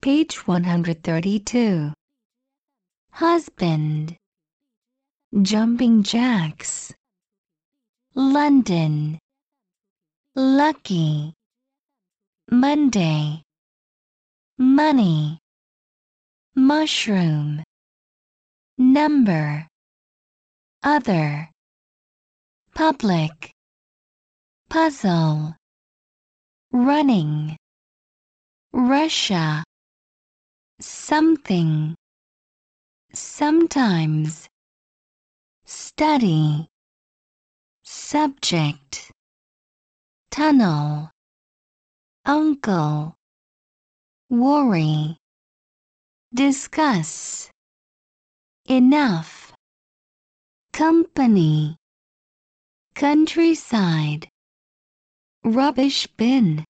Page 132. Husband. Jumping jacks. London. Lucky. Monday. Money. Mushroom. Number. Other. Public. Puzzle. Running. Russia. Something. Sometimes. Study. Subject. Tunnel. Uncle. Worry. Discuss. Enough. Company. Countryside. Rubbish bin.